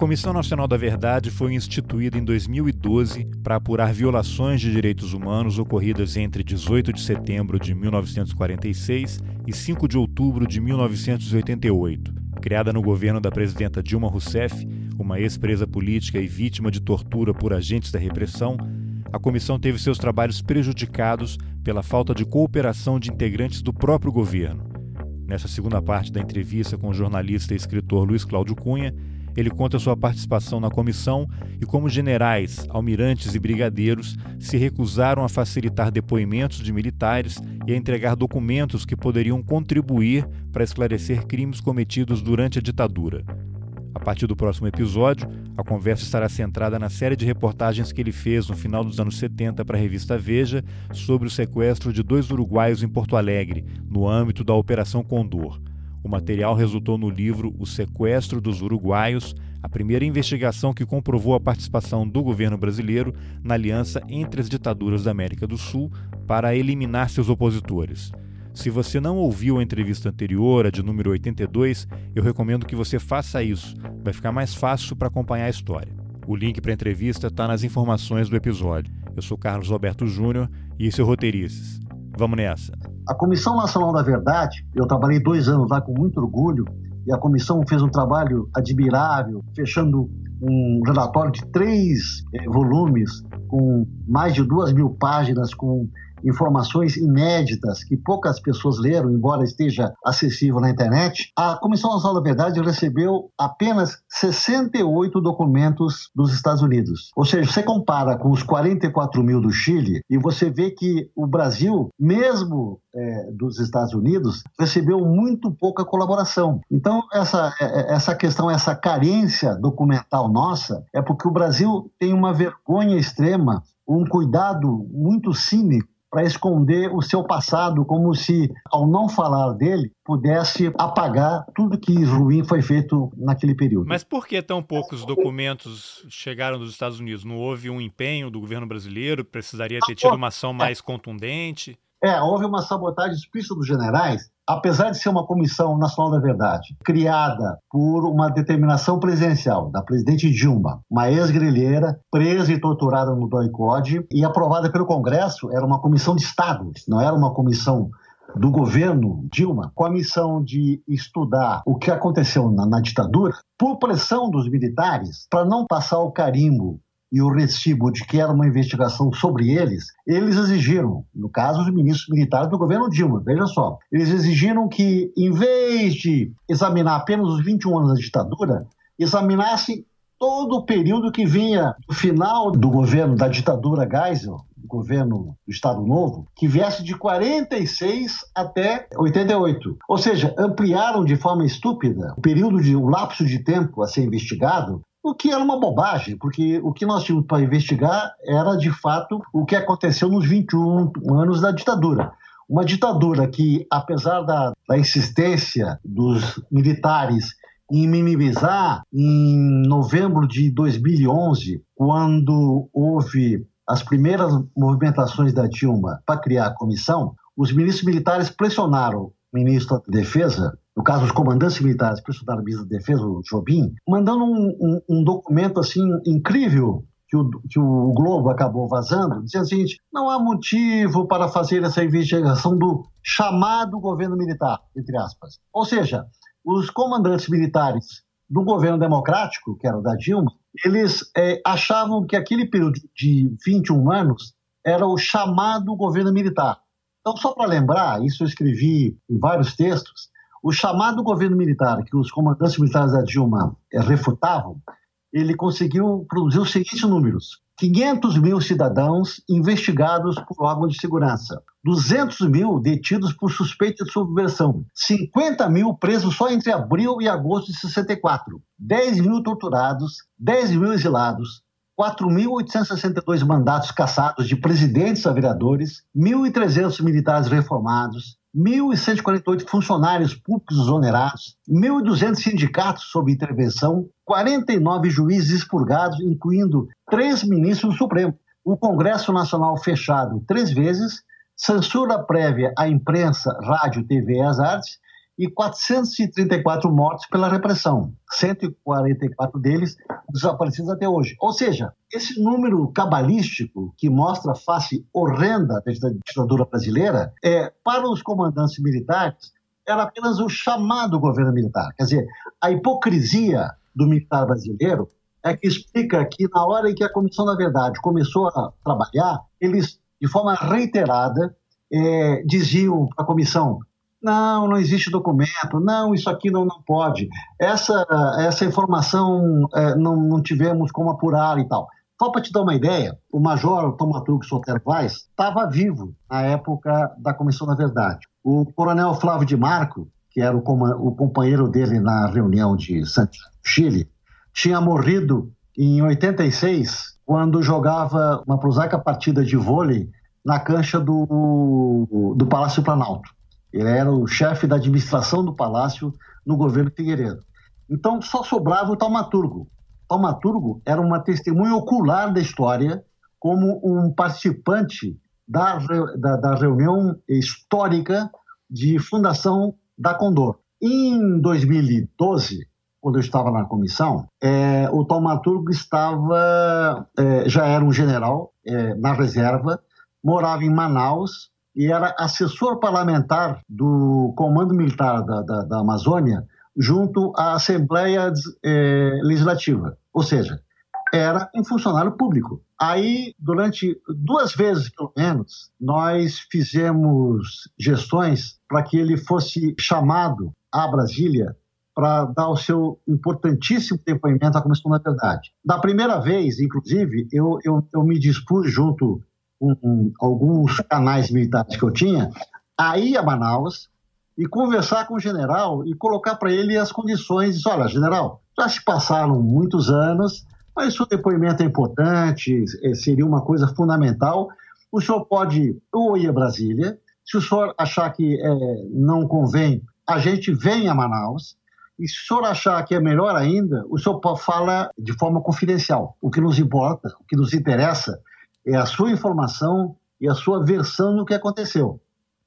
Comissão Nacional da Verdade foi instituída em 2012 para apurar violações de direitos humanos ocorridas entre 18 de setembro de 1946 e 5 de outubro de 1988. Criada no governo da presidenta Dilma Rousseff, uma ex-presa política e vítima de tortura por agentes da repressão, a comissão teve seus trabalhos prejudicados pela falta de cooperação de integrantes do próprio governo. Nessa segunda parte da entrevista com o jornalista e escritor Luiz Cláudio Cunha, ele conta sua participação na comissão e como generais, almirantes e brigadeiros se recusaram a facilitar depoimentos de militares e a entregar documentos que poderiam contribuir para esclarecer crimes cometidos durante a ditadura. A partir do próximo episódio, a conversa estará centrada na série de reportagens que ele fez no final dos anos 70 para a revista Veja sobre o sequestro de dois uruguaios em Porto Alegre, no âmbito da Operação Condor. O material resultou no livro O Sequestro dos Uruguaios, a primeira investigação que comprovou a participação do governo brasileiro na aliança entre as ditaduras da América do Sul para eliminar seus opositores. Se você não ouviu a entrevista anterior, a de número 82, eu recomendo que você faça isso. Vai ficar mais fácil para acompanhar a história. O link para a entrevista está nas informações do episódio. Eu sou Carlos Alberto Júnior e esse é o Roteirices. Vamos nessa! A Comissão Nacional da Verdade, eu trabalhei dois anos lá com muito orgulho, e a comissão fez um trabalho admirável, fechando um relatório de três eh, volumes, com mais de duas mil páginas, com informações inéditas que poucas pessoas leram, embora esteja acessível na internet, a Comissão Nacional da Verdade recebeu apenas 68 documentos dos Estados Unidos. Ou seja, você compara com os 44 mil do Chile e você vê que o Brasil, mesmo é, dos Estados Unidos, recebeu muito pouca colaboração. Então, essa, é, é, essa questão, essa carência documental nossa, é porque o Brasil tem uma vergonha extrema um cuidado muito cínico para esconder o seu passado, como se, ao não falar dele, pudesse apagar tudo que ruim foi feito naquele período. Mas por que tão poucos documentos chegaram dos Estados Unidos? Não houve um empenho do governo brasileiro? Precisaria ter tido uma ação mais contundente? É, houve uma sabotagem explícita dos generais apesar de ser uma comissão nacional da verdade, criada por uma determinação presidencial da presidente Dilma, uma ex-grilheira, presa e torturada no DOI-CODE e aprovada pelo Congresso, era uma comissão de Estado, não era uma comissão do governo Dilma, com a missão de estudar o que aconteceu na, na ditadura, por pressão dos militares, para não passar o carimbo e o recibo de que era uma investigação sobre eles, eles exigiram, no caso, os ministros militares do governo Dilma, veja só, eles exigiram que, em vez de examinar apenas os 21 anos da ditadura, examinassem todo o período que vinha do final do governo da ditadura Geisel, do governo do Estado Novo, que viesse de 46 até 88. Ou seja, ampliaram de forma estúpida o período de o lapso de tempo a ser investigado o que era uma bobagem, porque o que nós tínhamos para investigar era, de fato, o que aconteceu nos 21 anos da ditadura. Uma ditadura que, apesar da, da insistência dos militares em minimizar, em novembro de 2011, quando houve as primeiras movimentações da Dilma para criar a comissão, os ministros militares pressionaram o ministro da Defesa no caso, os comandantes militares pressionaram o ministro da Defesa, o Jobim, mandando um, um, um documento assim incrível que o, que o, Globo acabou vazando, dizendo o seguinte: não há motivo para fazer essa investigação do chamado governo militar, entre aspas. Ou seja, os comandantes militares do governo democrático, que era o da Dilma, eles é, achavam que aquele período de 21 anos era o chamado governo militar. Então, só para lembrar, isso eu escrevi em vários textos, o chamado governo militar, que os comandantes militares da Dilma eh, refutavam, ele conseguiu produzir os seguintes números: 500 mil cidadãos investigados por órgãos de segurança, 200 mil detidos por suspeita de subversão, 50 mil presos só entre abril e agosto de 64, 10 mil torturados, 10 mil exilados, 4.862 mandatos cassados de presidentes a vereadores, 1.300 militares reformados, 1.148 funcionários públicos exonerados, 1.200 sindicatos sob intervenção, 49 juízes expurgados, incluindo três ministros do Supremo. O Congresso Nacional fechado três vezes, censura prévia à imprensa, rádio, TV e as artes, e 434 mortos pela repressão, 144 deles desaparecidos até hoje. Ou seja, esse número cabalístico que mostra a face horrenda da ditadura brasileira, é, para os comandantes militares, era apenas o chamado governo militar. Quer dizer, a hipocrisia do militar brasileiro é que explica que na hora em que a Comissão da Verdade começou a trabalhar, eles, de forma reiterada, é, diziam para a comissão: não, não existe documento, não, isso aqui não, não pode, essa, essa informação é, não, não tivemos como apurar e tal. Só para te dar uma ideia, o major Tomaturgo Sotero Vaz estava vivo na época da Comissão da Verdade. O coronel Flávio de Marco, que era o, o companheiro dele na reunião de Santiago, Chile, tinha morrido em 86, quando jogava uma prosaica partida de vôlei na cancha do, do Palácio Planalto. Ele era o chefe da administração do palácio no governo Figueiredo. Então só sobrava o taumaturgo. O taumaturgo era uma testemunha ocular da história, como um participante da, da, da reunião histórica de fundação da Condor. Em 2012, quando eu estava na comissão, é, o taumaturgo estava, é, já era um general é, na reserva, morava em Manaus e era assessor parlamentar do Comando Militar da, da, da Amazônia junto à Assembleia é, Legislativa. Ou seja, era um funcionário público. Aí, durante duas vezes, pelo menos, nós fizemos gestões para que ele fosse chamado a Brasília para dar o seu importantíssimo depoimento à Comissão da Verdade. Da primeira vez, inclusive, eu, eu, eu me dispus junto com alguns canais militares que eu tinha a ir a Manaus e conversar com o general e colocar para ele as condições. Diz, olha, general, já se passaram muitos anos, mas o depoimento é importante, é, seria uma coisa fundamental. O senhor pode ou ir a Brasília, se o senhor achar que é, não convém, a gente vem a Manaus, e se o senhor achar que é melhor ainda, o senhor fala de forma confidencial. O que nos importa, o que nos interessa é a sua informação e a sua versão do que aconteceu.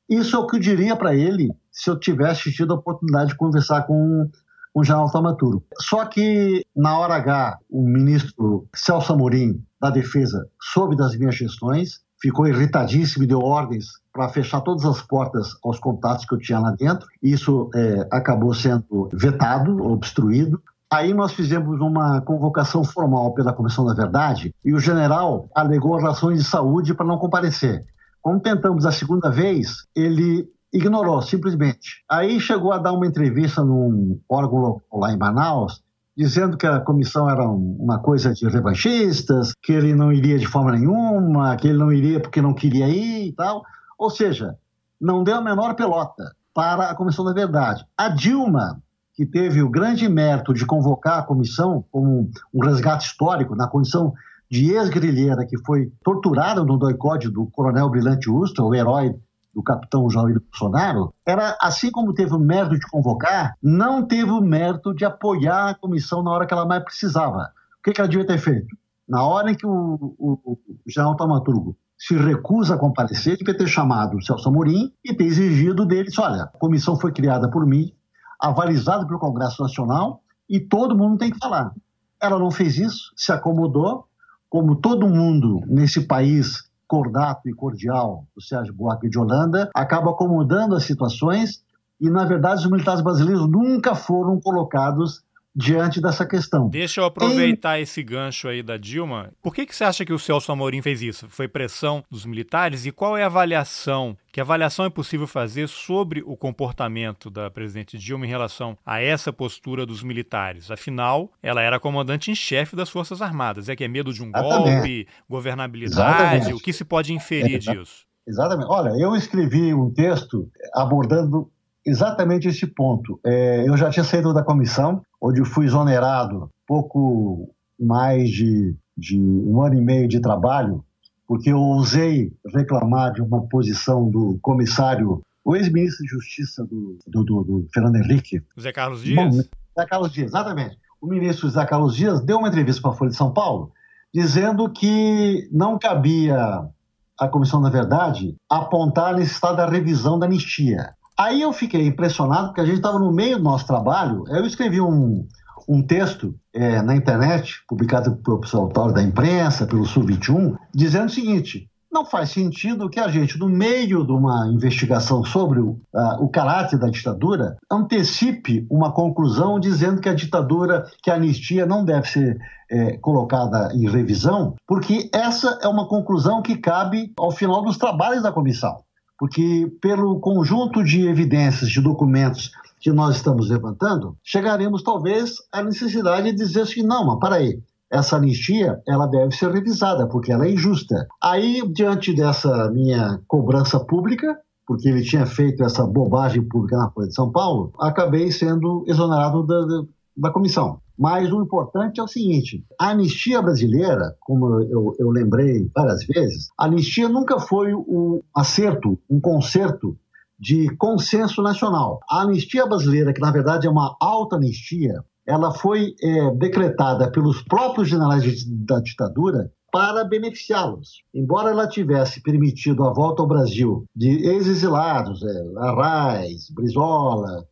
Isso é o que eu diria para ele se eu tivesse tido a oportunidade de conversar com, o general Tamaturo. Só que, na hora H, o ministro Celso Amorim, da Defesa, soube das minhas gestões, ficou irritadíssimo e deu ordens para fechar todas as portas aos contatos que eu tinha lá dentro. Isso é, acabou sendo vetado, obstruído. Aí nós fizemos uma convocação formal pela Comissão da Verdade e o general alegou razões de saúde para não comparecer. Quando tentamos a segunda vez, ele ignorou simplesmente. Aí chegou a dar uma entrevista num órgão lá em Manaus dizendo que a comissão era uma coisa de revanchistas, que ele não iria de forma nenhuma, que ele não iria porque não queria ir e tal. Ou seja, não deu a menor pelota para a Comissão da Verdade. A Dilma, que teve o grande mérito de convocar a comissão como um resgate histórico na condição de ex-guerrilheira que foi torturada no doicode do coronel Brilhante Ustra, o herói do capitão Jair Bolsonaro, era, assim como teve o mérito de convocar, não teve o mérito de apoiar a comissão na hora que ela mais precisava. O que, ela devia ter feito? Na hora em que o, o, o general Taumaturgo se recusa a comparecer, devia ter chamado o Celso Amorim e ter exigido deles, olha, a comissão foi criada por mim, avalizada pelo Congresso Nacional e todo mundo tem que falar. Ela não fez isso, se acomodou, como todo mundo nesse país cordato e cordial do Sérgio Buarque de Holanda, acaba acomodando as situações e, na verdade, os militares brasileiros nunca foram colocados diante dessa questão. Deixa eu aproveitar esse gancho aí da Dilma. Por que, que você acha que o Celso Amorim fez isso? Foi pressão dos militares? E qual é a avaliação? Que avaliação é possível fazer sobre o comportamento da presidente Dilma em relação a essa postura dos militares? Afinal, ela era comandante em chefe das Forças Armadas. É que é medo de um Exatamente. golpe, governabilidade? Exatamente. O que se pode inferir disso? Exatamente. Olha, eu escrevi um texto abordando exatamente esse ponto. É, eu já tinha saído da comissão, onde fui exonerado pouco mais de, de um ano e meio de trabalho, porque eu ousei reclamar de uma posição do comissário, o ex-ministro de Justiça do, do, do, do, Fernando Henrique. Zé Carlos Dias? Bom, Zé Carlos Dias, exatamente. O ministro Zé Carlos Dias deu uma entrevista para a Folha de São Paulo, dizendo que não cabia à Comissão da Verdade apontar a necessidade da revisão da anistia. Aí eu fiquei impressionado, porque a gente estava no meio do nosso trabalho, eu escrevi um, um texto é, na internet, publicado pelo Observatório da Imprensa, pelo Sub-21, dizendo o seguinte: não faz sentido que a gente, no meio de uma investigação sobre o, o caráter da ditadura, antecipe uma conclusão dizendo que a ditadura, que a anistia não deve ser é, colocada em revisão, porque essa é uma conclusão que cabe ao final dos trabalhos da comissão. Porque, pelo conjunto de evidências, de documentos que nós estamos levantando, chegaremos talvez à necessidade de dizer assim: não, mas para aí, essa anistia ela deve ser revisada, porque ela é injusta. Aí, diante dessa minha cobrança pública, porque ele tinha feito essa bobagem pública na Folha de São Paulo, acabei sendo exonerado da, da, da comissão. Mas o importante é o seguinte: a anistia brasileira, como eu, eu lembrei várias vezes, a anistia nunca foi um acerto, um conserto de consenso nacional. A anistia brasileira, que na verdade é uma alta anistia, ela foi é, decretada pelos próprios generais da ditadura para beneficiá-los. Embora ela tivesse permitido a volta ao Brasil de ex-exilados, é, Arraes, Brizola,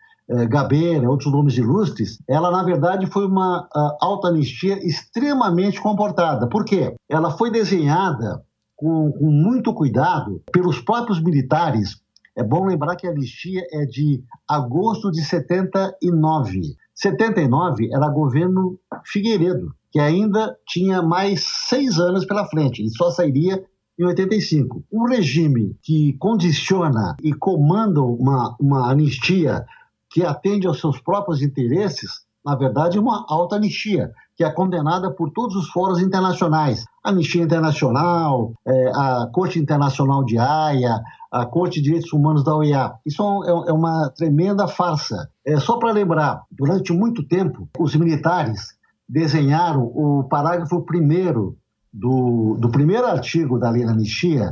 Gabeira, outros nomes ilustres, ela na verdade foi uma alta anistia extremamente comportada. Por quê? Ela foi desenhada com, com muito cuidado pelos próprios militares é bom lembrar que a anistia é de agosto de 79. 79 era governo Figueiredo, que ainda tinha mais seis anos pela frente. Ele só sairia em 85. Um regime que condiciona e comanda uma, uma anistia que atende aos seus próprios interesses, na verdade, é uma alta anistia, que é condenada por todos os fóruns internacionais. Anistia Internacional, é, a Corte Internacional de Haia, a Corte de Direitos Humanos da OEA. Isso é, é uma tremenda farsa. É, só para lembrar, durante muito tempo, os militares desenharam o parágrafo primeiro do, do primeiro artigo da lei da anistia,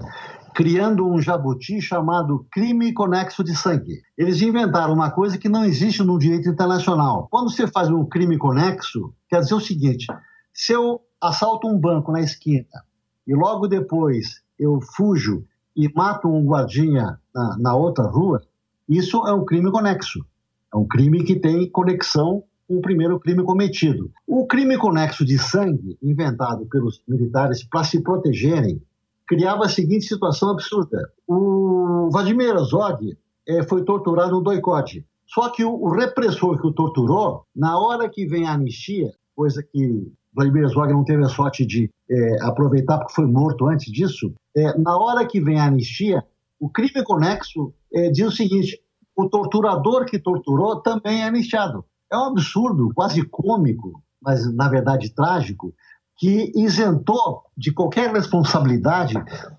criando um jabuti chamado crime conexo de sangue. Eles inventaram uma coisa que não existe no direito internacional. Quando você faz um crime conexo, quer dizer o seguinte: se eu assalto um banco na esquina e logo depois eu fujo e mato um guardinha na, na outra rua, isso é um crime conexo. É um crime que tem conexão com o primeiro crime cometido. O crime conexo de sangue, inventado pelos militares para se protegerem, criava a seguinte situação absurda. O Vladimir Herzog é, foi torturado no doicote. Só que o, o, repressor que o torturou, na hora que vem a anistia, coisa que Vladimir Herzog não teve a sorte de é, aproveitar porque foi morto antes disso, é, na hora que vem a anistia, o crime conexo diz o seguinte: o torturador que torturou também é anistiado. É um absurdo, quase cômico, mas na verdade trágico, que isentou de qualquer responsabilidade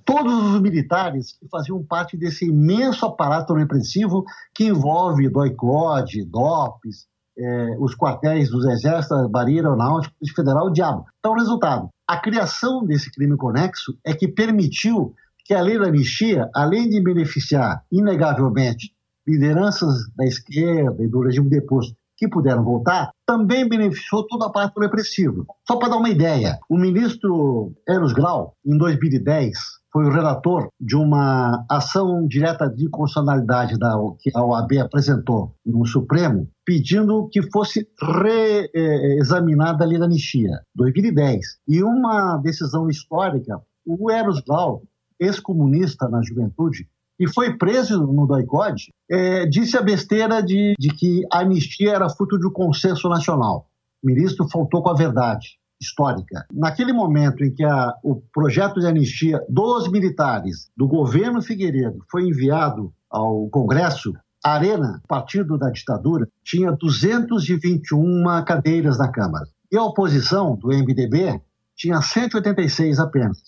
todos os militares que faziam parte desse imenso aparato repressivo que envolve doicode, DOPS, é, os quartéis dos Exércitos, Marinha Aeronáutica, Federal, o diabo. Então, o resultado, a criação desse crime conexo é que permitiu que a lei da anistia, além de beneficiar, inegavelmente, lideranças da esquerda e do regime deposto que puderam voltar, também beneficiou toda a parte repressiva. Só para dar uma ideia, o ministro Eros Grau, em 2010, foi o relator de uma ação direta de constitucionalidade da, que a OAB apresentou no Supremo, pedindo que fosse reexaminada a lei da anistia, 2010. E uma decisão histórica, o Eros Grau, ex-comunista na juventude, e foi preso no doicode, é, disse a besteira de, de que a anistia era fruto de um consenso nacional. O ministro faltou com a verdade histórica. Naquele momento em que a, o projeto de anistia dos militares do governo Figueiredo foi enviado ao Congresso, a Arena, partido da ditadura, tinha 221 cadeiras na Câmara. E a oposição, do MDB, tinha 186 apenas.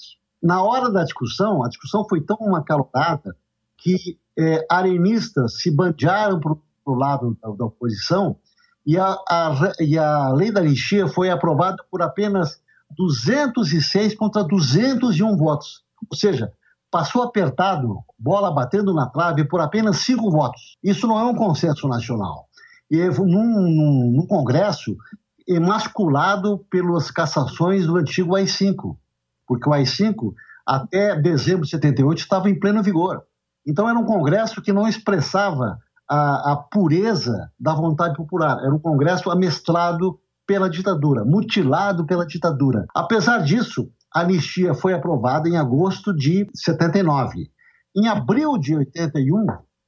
Na hora da discussão, a discussão foi tão acalorada que é, arenistas se bandearam para o lado da, da oposição e a, a, e a lei da anistia foi aprovada por apenas 206 contra 201 votos. Ou seja, passou apertado, bola batendo na trave por apenas cinco votos. Isso não é um consenso nacional. E num, num, num Congresso emasculado pelas cassações do antigo AI-5, porque o AI-5, até dezembro de 78, estava em pleno vigor. Então, era um Congresso que não expressava a, a pureza da vontade popular. Era um Congresso amestrado pela ditadura, mutilado pela ditadura. Apesar disso, a anistia foi aprovada em agosto de 79. Em abril de 81,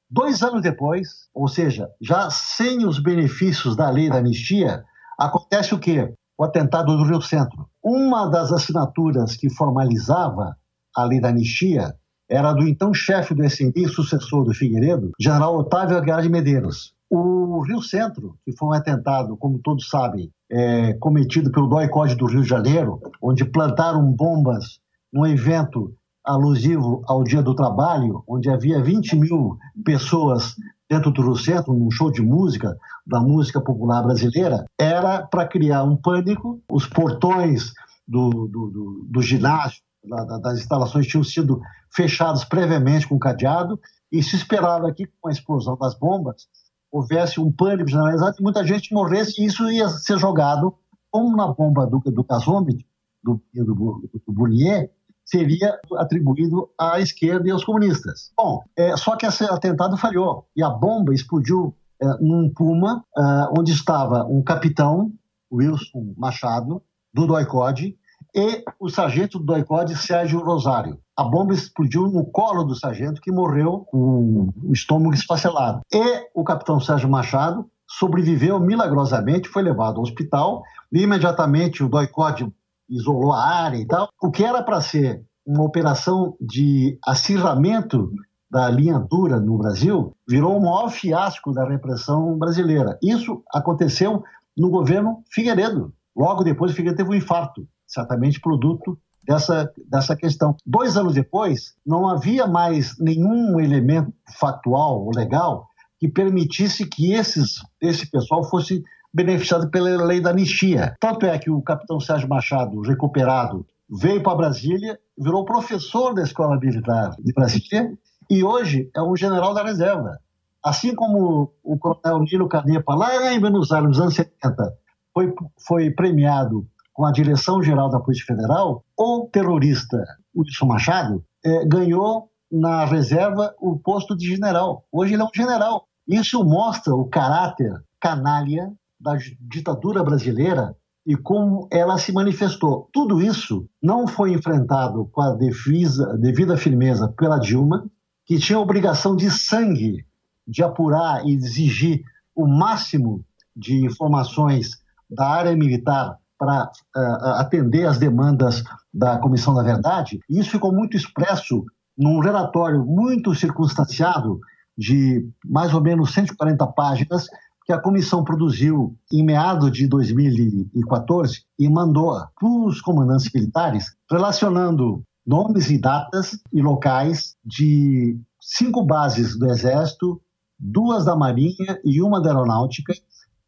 dois anos depois, ou seja, já sem os benefícios da lei da anistia, acontece o quê? O atentado do Rio Centro. Uma das assinaturas que formalizava a lei da anistia era do então chefe do SNI, sucessor do Figueiredo, general Otávio Aguiar de Medeiros. O Rio Centro, que foi um atentado, como todos sabem, é, cometido pelo DOI-CODE do Rio de Janeiro, onde plantaram bombas num evento alusivo ao Dia do Trabalho, onde havia 20 mil pessoas dentro do Rio Centro, num show de música, da música popular brasileira, era para criar um pânico. Os portões do, do, do, do ginásio, da, das instalações, tinham sido fechados previamente com cadeado, e se esperava que, com a explosão das bombas, houvesse um pânico generalizado e muita gente morresse, e isso ia ser jogado, como na bomba do, do Kazomit, do, do, do Bournier, seria atribuído à esquerda e aos comunistas. Bom, é, só que esse atentado falhou e a bomba explodiu é, num Puma, é, onde estava um capitão, Wilson Machado, do DOI-CODE, e o sargento do DOI-CODE, Sérgio Rosário. A bomba explodiu no colo do sargento, que morreu com o estômago esfacelado. E o capitão Sérgio Machado sobreviveu milagrosamente, foi levado ao hospital, e imediatamente o DOI-CODE isolou a área e tal. O que era para ser uma operação de acirramento da linha dura no Brasil virou o maior fiasco da repressão brasileira. Isso aconteceu no governo Figueiredo. Logo depois, Figueiredo teve um infarto, certamente produto dessa, dessa questão. Dois anos depois, não havia mais nenhum elemento factual ou legal que permitisse que esses, esse pessoal fosse beneficiado pela lei da anistia. Tanto é que o capitão Sérgio Machado, recuperado, veio para Brasília, virou professor da Escola Militar de Brasília e hoje é um general da reserva. Assim como o coronel Nilo Canepa, lá em Buenos Aires, nos anos 70, foi, foi premiado com a direção-geral da Polícia Federal, o terrorista Wilson Machado é, ganhou na reserva o posto de general. Hoje ele é um general. Isso mostra o caráter canalha da ditadura brasileira e como ela se manifestou. Tudo isso não foi enfrentado com a devida firmeza pela Dilma, que tinha a obrigação de sangue de apurar e exigir o máximo de informações da área militar para uh, atender às demandas da Comissão da Verdade. E isso ficou muito expresso num relatório muito circunstanciado de mais ou menos 140 páginas que a comissão produziu em meados de 2014 e mandou para os comandantes militares, relacionando nomes e datas e locais de cinco bases do Exército, duas da Marinha e uma da Aeronáutica,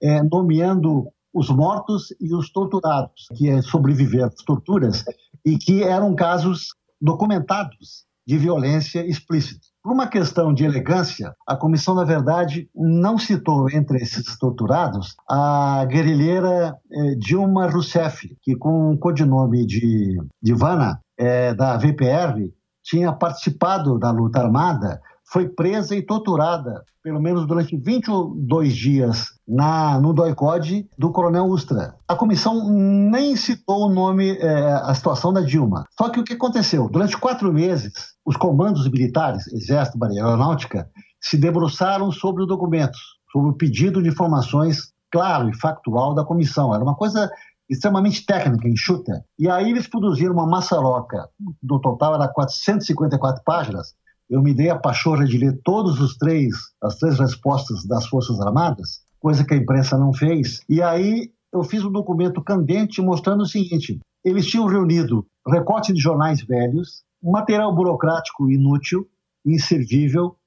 é, nomeando os mortos e os torturados, que sobreviveram às torturas e que eram casos documentados de violência explícita. Por uma questão de elegância, a comissão, na verdade, não citou entre esses torturados a guerrilheira eh, Dilma Rousseff, que com o codinome de Divana, eh, da VPR, tinha participado da luta armada foi presa e torturada, pelo menos durante 22 dias, na, no doicode do coronel Ustra. A comissão nem citou o nome, é, a situação da Dilma. Só que o que aconteceu? Durante quatro meses, os comandos militares, Exército, Marinha Aeronáutica, se debruçaram sobre os documentos, sobre o pedido de informações claro e factual da comissão. Era uma coisa extremamente técnica, enxuta. E aí eles produziram uma maçaroca, no total era 454 páginas, eu me dei a pachorra de ler todos os três, as três respostas das Forças Armadas, coisa que a imprensa não fez. E aí eu fiz um documento candente mostrando o seguinte: eles tinham reunido recorte de jornais velhos, material burocrático inútil, inservível,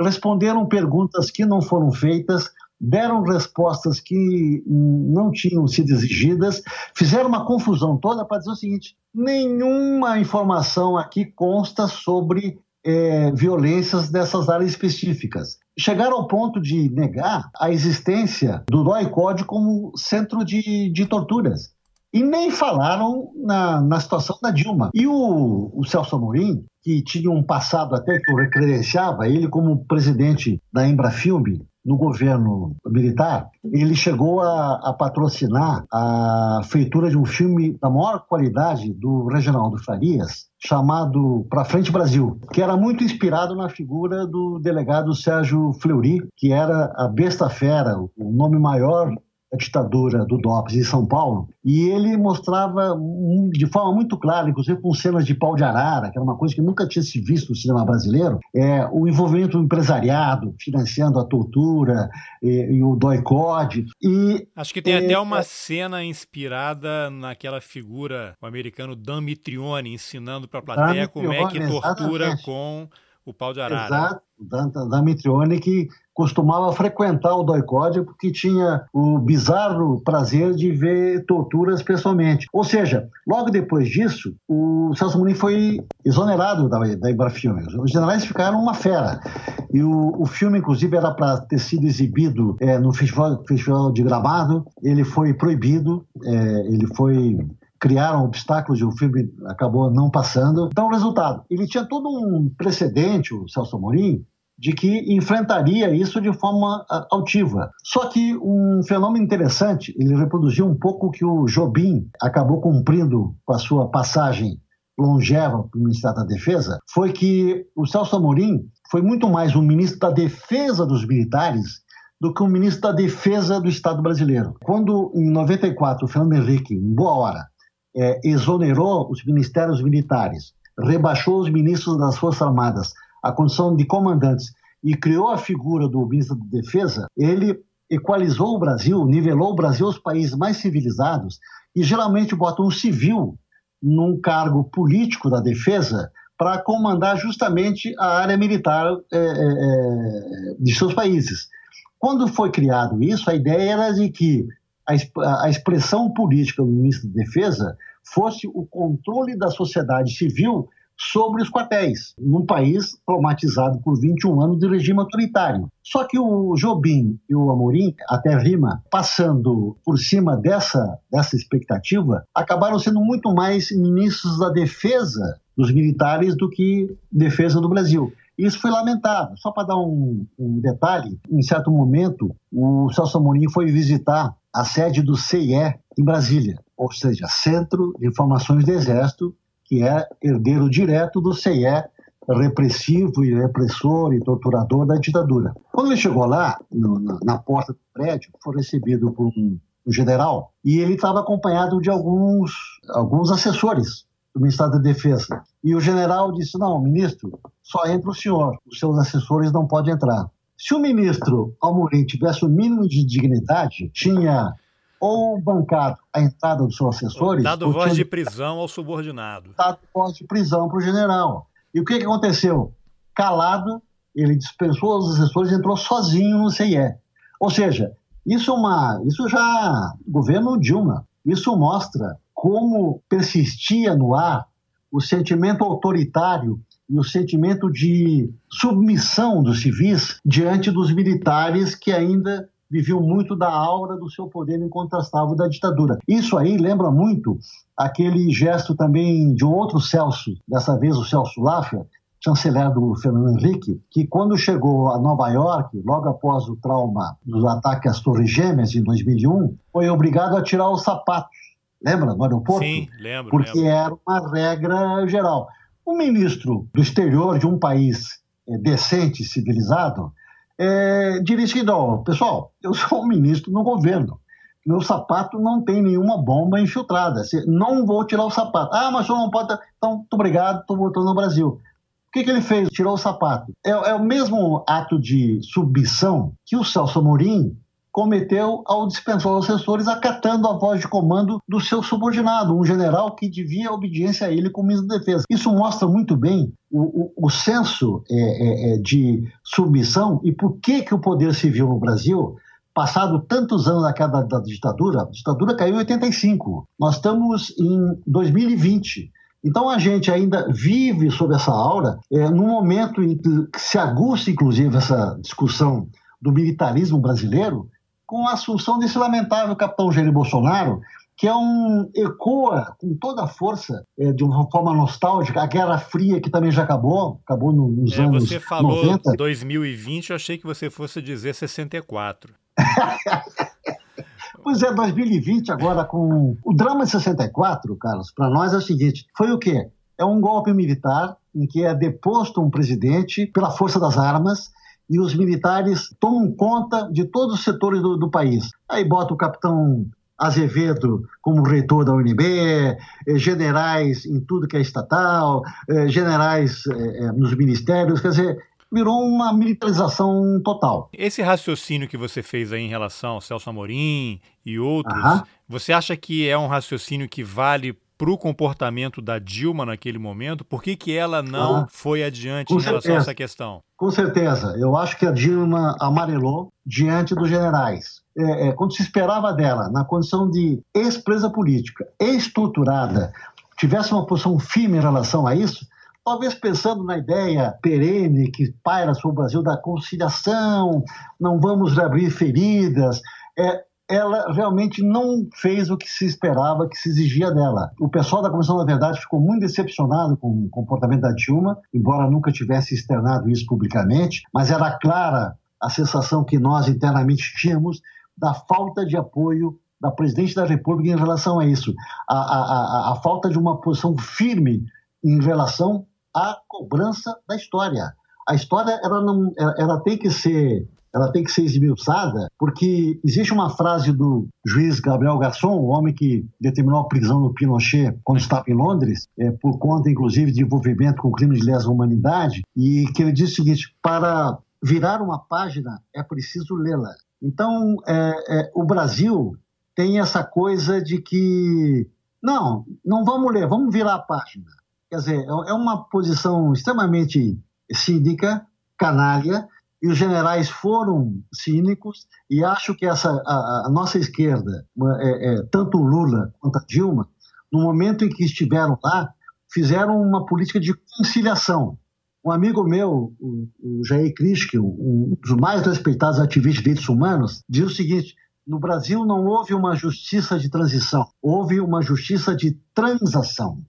responderam perguntas que não foram feitas, deram respostas que não tinham sido exigidas, fizeram uma confusão toda para dizer o seguinte: nenhuma informação aqui consta sobre é, violências dessas áreas específicas. Chegaram ao ponto de negar a existência do DOI-CODE como centro de, de torturas. E nem falaram na, na situação da Dilma. E o, o Celso Amorim, que tinha um passado até que o recredenciava, ele como presidente da Embrafilme, no governo militar, ele chegou a, a, patrocinar a feitura de um filme da maior qualidade do Reginaldo Farias, chamado Pra Frente Brasil, que era muito inspirado na figura do delegado Sérgio Fleury, que era a besta fera, o nome maior a ditadura do DOPS em São Paulo, e ele mostrava de forma muito clara, inclusive com cenas de pau de arara, que era uma coisa que nunca tinha se visto no cinema brasileiro, é, o envolvimento do empresariado, financiando a tortura e, e o doicode. E, Acho que tem é, até uma é, cena inspirada naquela figura, o americano Dan Mitrione, ensinando para a plateia como é que tortura exatamente. com o pau de arara. Exato, da, da Mitrione que costumava frequentar o doicode porque tinha o bizarro prazer de ver torturas pessoalmente. Ou seja, logo depois disso, o Celso Munim foi exonerado da, da Embrafilmes. Os generais ficaram uma fera. E o, o filme, inclusive, era para ter sido exibido é, no festival, festival de Gramado. Ele foi proibido, é, ele foi criaram obstáculos e o filme acabou não passando. Então, o resultado, ele tinha todo um precedente, o Celso Amorim, de que enfrentaria isso de forma altiva. Só que um fenômeno interessante, ele reproduziu um pouco o que o Jobim acabou cumprindo com a sua passagem longeva para o Ministério da Defesa, foi que o Celso Amorim foi muito mais um ministro da defesa dos militares do que um ministro da defesa do Estado brasileiro. Quando, em 94, o Fernando Henrique, em boa hora, é, exonerou os ministérios militares, rebaixou os ministros das Forças Armadas à condição de comandantes e criou a figura do ministro da Defesa, ele equalizou o Brasil, nivelou o Brasil aos países mais civilizados e geralmente bota um civil num cargo político da defesa para comandar justamente a área militar é, é, é, de seus países. Quando foi criado isso, a ideia era de que a, a expressão política do ministro da Defesa fosse o controle da sociedade civil sobre os quartéis, num país traumatizado por 21 anos de regime autoritário. Só que o Jobim e o Amorim, até rima, passando por cima dessa, dessa expectativa, acabaram sendo muito mais ministros da defesa dos militares do que defesa do Brasil. Isso foi lamentável. Só para dar um, um, detalhe, em certo momento, o Celso Amorim foi visitar a sede do CIE em Brasília, ou seja, Centro de Informações do Exército, que é herdeiro direto do CIE, repressivo e repressor e torturador da ditadura. Quando ele chegou lá, no, na, na, porta do prédio, foi recebido por um, um general e ele estava acompanhado de alguns, alguns assessores do Ministério da Defesa. E o general disse: Não, ministro, só entra o senhor, os seus assessores não podem entrar. Se o ministro Almorim tivesse o mínimo de dignidade, tinha ou bancado a entrada dos seus assessores. Dado voz de prisão ao subordinado. Dado voz de prisão para o general. E o que, que aconteceu? Calado, ele dispensou os assessores e entrou sozinho no CIE. Ou seja, isso é uma. Isso já. Governo Dilma. Isso mostra como persistia no ar o sentimento autoritário e o sentimento de submissão dos civis diante dos militares que ainda viviam muito da aura do seu poder incontrastável da ditadura. Isso aí lembra muito aquele gesto também de um outro Celso, dessa vez o Celso Laffer, chanceler do Fernando Henrique, que quando chegou a Nova York, logo após o trauma dos ataques às Torres Gêmeas em 2001, foi obrigado a tirar os sapatos. Lembra, no aeroporto? Sim, lembro. Porque lembro. era uma regra geral. O ministro do exterior de um país é, decente, civilizado, é, diria assim, não, pessoal, eu sou um ministro no governo, meu sapato não tem nenhuma bomba infiltrada, não vou tirar o sapato. Ah, mas o não pode... Então, muito obrigado, estou voltando ao Brasil. O que, que, ele fez? Tirou o sapato. É, é, o mesmo ato de submissão que o Celso Amorim cometeu ao dispensar os assessores acatando a voz de comando do seu subordinado, um general que devia obediência a ele como ministro da Defesa. Isso mostra muito bem o, o, o senso é, é, é, de submissão e por que, que o poder civil no Brasil passado tantos anos da queda da ditadura, a ditadura caiu em 85. Nós estamos em 2020. Então a gente ainda vive sob essa aura, é, num momento em que se aguça, inclusive, essa discussão do militarismo brasileiro, com a assunção desse lamentável capitão Jair Bolsonaro, que é um ecoa com toda a força, é, de uma forma nostálgica, a Guerra Fria que também já acabou, acabou nos é, anos Você falou 90. 2020, eu achei que você fosse dizer 64. pois é, 2020 agora com o drama de 64, Carlos, para nós é o seguinte, foi o quê? É um golpe militar em que é deposto um presidente pela força das armas e os militares tomam conta de todos os setores do, do país. Aí bota o capitão Azevedo como reitor da UNB, eh, generais em tudo que é estatal, eh, generais eh, nos ministérios, quer dizer, virou uma militarização total. Esse raciocínio que você fez aí em relação ao Celso Amorim e outros, você acha que é um raciocínio que vale para o comportamento da Dilma naquele momento? Por que, que ela não ah, foi adiante em certeza. relação a essa questão? Com certeza. Eu acho que a Dilma amarelou diante dos generais. É, é, quando se esperava dela, na condição de ex-presa política, estruturada, tivesse uma posição firme em relação a isso, talvez pensando na ideia perene que paira sobre o Brasil da conciliação, não vamos abrir feridas, é, ela realmente não fez o que se esperava, que se exigia dela. O pessoal da Comissão da Verdade ficou muito decepcionado com o comportamento da Dilma, embora nunca tivesse externado isso publicamente, mas era clara a sensação que nós internamente tínhamos da falta de apoio da presidente da República em relação a isso, a, a, a, a falta de uma posição firme em relação à cobrança da história. A história ela não, ela, tem que ser ela tem que ser esmiuçada, porque existe uma frase do juiz Gabriel Garçon, o homem que determinou a prisão do Pinochet quando estava em Londres, é, por conta, inclusive, de envolvimento com crime de lesa humanidade, e que ele diz o seguinte: para virar uma página é preciso lê-la. Então, é, é, o Brasil tem essa coisa de que, não, não vamos ler, vamos virar a página. Quer dizer, é, é uma posição extremamente cínica, canalha, e os generais foram cínicos e acho que essa a, a nossa esquerda, é, é, tanto o Lula quanto a Dilma, no momento em que estiveram lá, fizeram uma política de conciliação. Um amigo meu, o, o Jair Krischke, um dos mais respeitados ativistas de direitos humanos, diz o seguinte: no Brasil não houve uma justiça de transição, houve uma justiça de transação.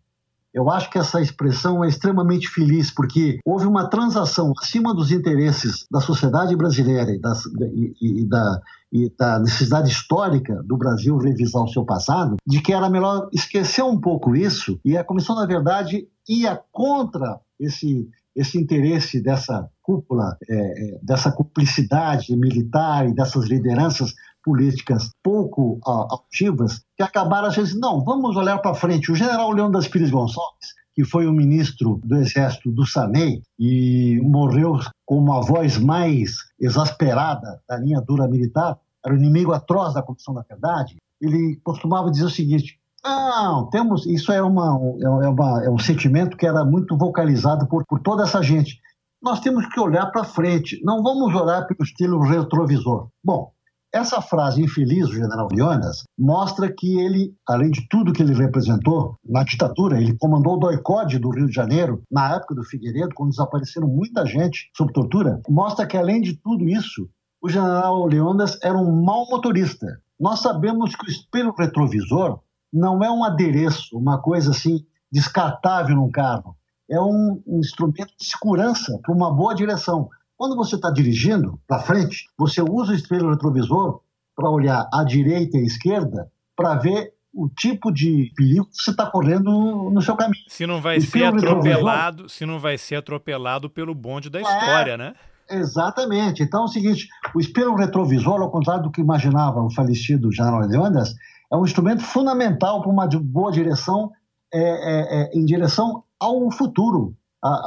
Eu acho que essa expressão é extremamente feliz, porque houve uma transação acima dos interesses da sociedade brasileira e, das, e, e, da, e da necessidade histórica do Brasil revisar o seu passado, de que era melhor esquecer um pouco isso, e a comissão, na verdade, ia contra esse, esse interesse dessa cúpula, é, é dessa cumplicidade militar e dessas lideranças políticas pouco ativas que acabaram às vezes, não, vamos olhar para frente. O general Leão das Pires Gonçalves, que foi o ministro do Exército do Sanei e morreu com uma voz mais exasperada da linha dura militar, era o inimigo atroz da Comissão da Verdade, ele costumava dizer o seguinte, não, temos. Isso é, uma, é, uma, é um sentimento que era muito vocalizado por, por toda essa gente. Nós temos que olhar para frente, não vamos olhar pelo estilo retrovisor. Bom, essa frase infeliz do general Leonas mostra que ele, além de tudo que ele representou na ditadura, ele comandou o doicode do Rio de Janeiro na época do Figueiredo, quando desapareceram muita gente sob tortura, mostra que, além de tudo isso, o general Leonas era um mau motorista. Nós sabemos que o espelho retrovisor não é um adereço, uma coisa assim descartável num carro. É um instrumento de segurança para uma boa direção. Quando você está dirigindo para frente, você usa o espelho retrovisor para olhar à direita e à esquerda para ver o tipo de perigo que você está correndo no seu caminho. Se não vai ser atropelado, se não vai ser atropelado pelo bonde da é, história, né? Exatamente. Então é o seguinte, o espelho retrovisor, ao contrário do que imaginava o falecido General Leônidas, é um instrumento fundamental para uma boa direção é, é, é em direção ao futuro,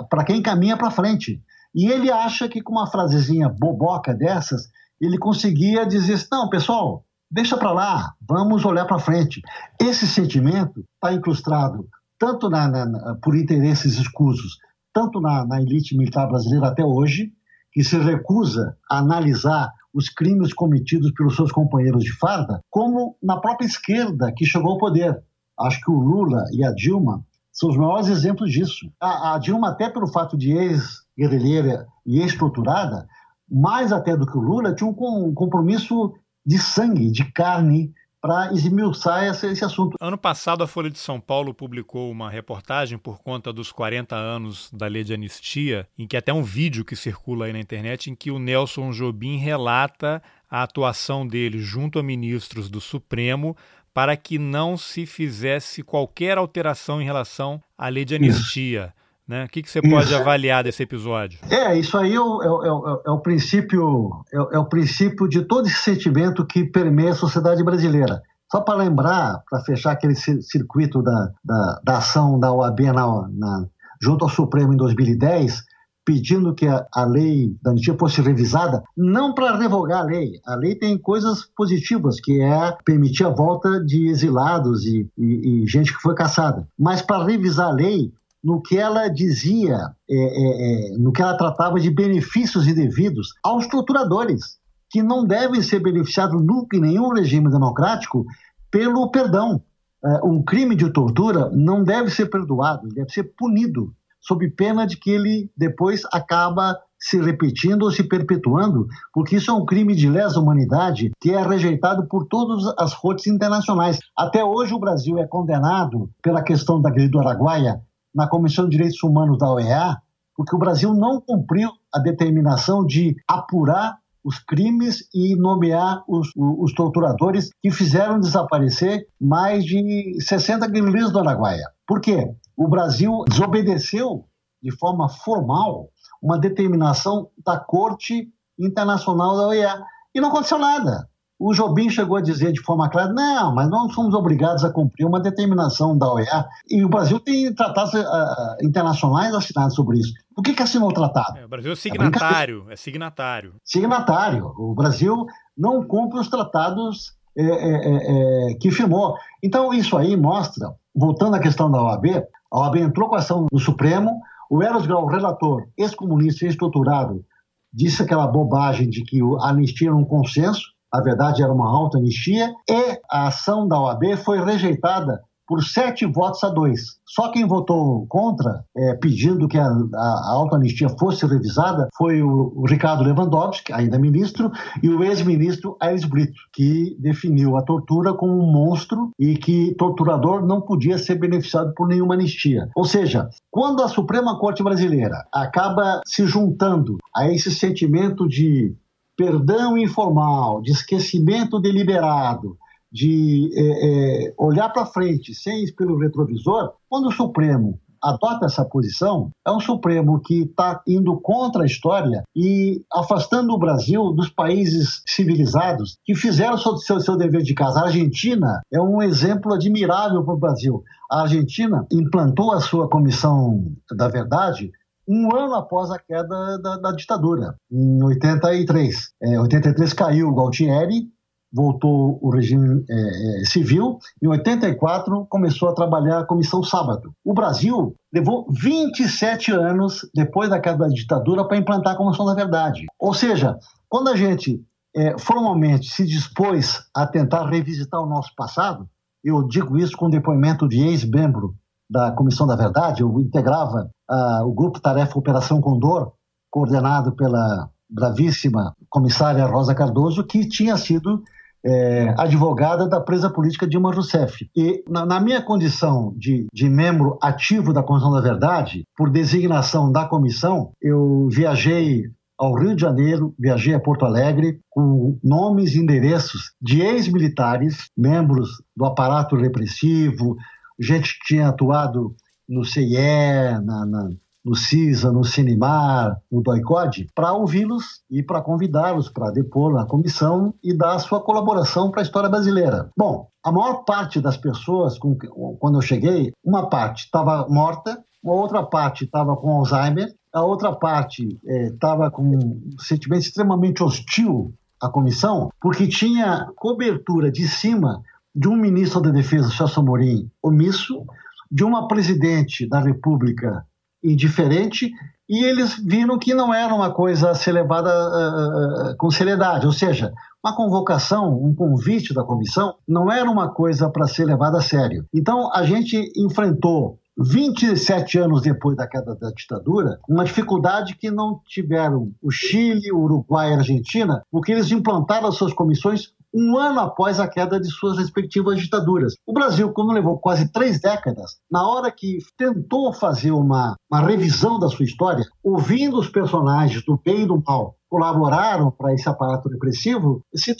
para quem caminha para frente. E ele acha que com uma frasezinha boboca dessas, ele conseguia dizer assim, não, pessoal, deixa para lá, vamos olhar para frente. Esse sentimento está incrustado tanto na, na, por interesses escusos, tanto na, na elite militar brasileira até hoje, que se recusa a analisar os crimes cometidos pelos seus companheiros de farda, como na própria esquerda que chegou ao poder. Acho que o Lula e a Dilma são os maiores exemplos disso. A, a Dilma, até pelo fato de ex guerrilheira e estruturada, mais até do que o Lula, tinha um compromisso de sangue, de carne para esmiuçar esse, esse, assunto. Ano passado, a Folha de São Paulo publicou uma reportagem por conta dos 40 anos da lei de anistia, em que até um vídeo que circula aí na internet, em que o Nelson Jobim relata a atuação dele junto a ministros do Supremo para que não se fizesse qualquer alteração em relação à lei de anistia. Né? O que, que você pode isso. avaliar desse episódio? É, isso aí é o, é, é, é o princípio é, é, o princípio de todo esse sentimento que permeia a sociedade brasileira. Só para lembrar, para fechar aquele circuito da, da, da ação da OAB na, na, junto ao Supremo em 2010, pedindo que a, a lei da anistia fosse revisada, não para revogar a lei. A lei tem coisas positivas, que é permitir a volta de exilados e, e, e gente que foi caçada. Mas para revisar a lei, no que ela dizia, é, é, é, no que ela tratava de benefícios indevidos aos torturadores, que não devem ser beneficiados nunca em nenhum regime democrático pelo perdão. É, um crime de tortura não deve ser perdoado, deve ser punido, sob pena de que ele depois acaba se repetindo ou se perpetuando, porque isso é um crime de lesa humanidade que é rejeitado por todas as cortes internacionais. Até hoje o Brasil é condenado pela questão da Greve do Araguaia na Comissão de Direitos Humanos da OEA, porque o Brasil não cumpriu a determinação de apurar os crimes e nomear os, os torturadores que fizeram desaparecer mais de 60 guerrilheiros do Araguaia. Por quê? O Brasil desobedeceu de forma formal uma determinação da Corte Internacional da OEA e não aconteceu nada. O Jobim chegou a dizer de forma clara: não, mas não somos obrigados a cumprir uma determinação da OEA. E o Brasil tem tratados uh, internacionais assinados sobre isso. Por que, que assinou o tratado? É, o Brasil é signatário. É, é, signatário. Signatário. O Brasil não cumpre os tratados é, é, é, que firmou. Então, isso aí mostra, voltando à questão da OAB, a OAB entrou com a ação no Supremo, o Eros Grau, relator ex-comunista e ex-torturado, disse aquela bobagem de que a anistia era um consenso, a verdade era uma alta anistia, e a ação da OAB foi rejeitada por sete votos a dois. Só quem votou contra, é, pedindo que a, a, alta anistia fosse revisada, foi o, o, Ricardo Lewandowski, ainda ministro, e o ex-ministro Aires Brito, que definiu a tortura como um monstro e que torturador não podia ser beneficiado por nenhuma anistia. Ou seja, quando a Suprema Corte Brasileira acaba se juntando a esse sentimento de perdão informal, de esquecimento deliberado, de é, é, olhar para frente sem ir pelo retrovisor, quando o Supremo adota essa posição, é um Supremo que está indo contra a história e afastando o Brasil dos países civilizados que fizeram o seu, seu dever de casa. A Argentina é um exemplo admirável para o Brasil. A Argentina implantou a sua Comissão da Verdade um ano após a queda da, da ditadura, em 83. Em 83 caiu o Galtieri, voltou o regime é, é, civil. Em 84 começou a trabalhar a Comissão Sábado. O Brasil levou 27 anos depois da queda da ditadura para implantar a Comissão da Verdade. Ou seja, quando a gente é, formalmente se dispôs a tentar revisitar o nosso passado, eu digo isso com depoimento de ex-membro da Comissão da Verdade, eu integrava uh, o grupo Tarefa Operação Condor, coordenado pela bravíssima comissária Rosa Cardoso, que tinha sido é, advogada da presa política Dilma Rousseff. E na, na minha condição de, de, membro ativo da Comissão da Verdade, por designação da comissão, eu viajei ao Rio de Janeiro, viajei a Porto Alegre com nomes e endereços de ex-militares, membros do aparato repressivo, gente que tinha atuado no CIE, na, na, no CISA, no Cinemar, no DOICOD, para ouvi-los e para convidá-los para depor na comissão e dar a sua colaboração para a história brasileira. Bom, a maior parte das pessoas, com, quando eu cheguei, uma parte estava morta, a outra parte estava com Alzheimer, a outra parte estava é, com um sentimento extremamente hostil à comissão, porque tinha cobertura de cima de um ministro da Defesa, Celso Amorim, omisso, de uma presidente da República indiferente, e eles viram que não era uma coisa a ser levada uh, com seriedade, ou seja, uma convocação, um convite da comissão, não era uma coisa para ser levada a sério. Então, a gente enfrentou 27 anos depois da queda da ditadura, uma dificuldade que não tiveram o Chile, o Uruguai e a Argentina, porque eles implantaram as suas comissões um ano após a queda de suas respectivas ditaduras. O Brasil, como levou quase três décadas, na hora que tentou fazer uma, uma revisão da sua história, ouvindo os personagens do bem e do mal colaboraram para esse aparato repressivo, se,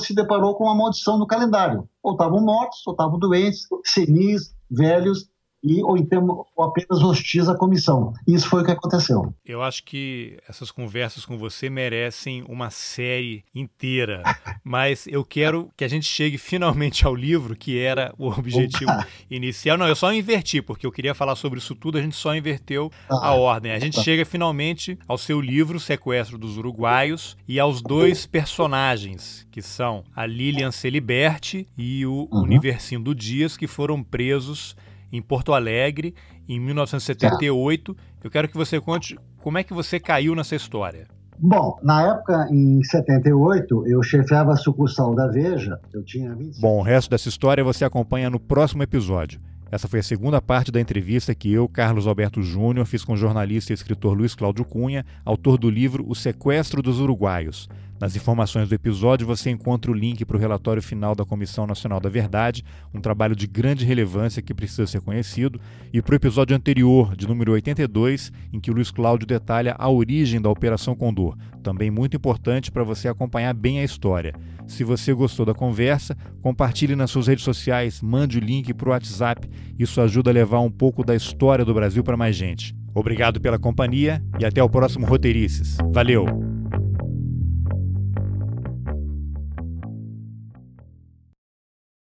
se deparou com uma maldição no calendário. Ou estavam mortos, ou estavam doentes, senis, velhos, e, ou, então, ou apenas hostis à comissão. Isso foi o que aconteceu. Eu acho que essas conversas com você merecem uma série inteira, mas eu quero que a gente chegue finalmente ao livro, que era o objetivo Opa. inicial. Não, eu só inverti, porque eu queria falar sobre isso tudo, a gente só inverteu ah, a ordem. A gente tá. chega finalmente ao seu livro, Sequestro dos Uruguaios, e aos dois personagens, que são a Lilian Celiberti e o uhum. Universindo Dias, que foram presos em Porto Alegre, em 1978. Tá. Eu quero que você conte como é que você caiu nessa história. Bom, na época, em 78, eu chefiava a sucursal da Veja, eu tinha 25... Bom, o resto dessa história você acompanha no próximo episódio. Essa foi a segunda parte da entrevista que eu, Carlos Alberto Júnior, fiz com o jornalista e escritor Luiz Cláudio Cunha, autor do livro O Sequestro dos Uruguaios. Nas informações do episódio você encontra o link para o relatório final da Comissão Nacional da Verdade, um trabalho de grande relevância que precisa ser conhecido, e para o episódio anterior, de número 82, em que o Luiz Cláudio detalha a origem da Operação Condor, também muito importante para você acompanhar bem a história. Se você gostou da conversa, compartilhe nas suas redes sociais, mande o link para o WhatsApp, isso ajuda a levar um pouco da história do Brasil para mais gente. Obrigado pela companhia e até o próximo Roteirices. Valeu!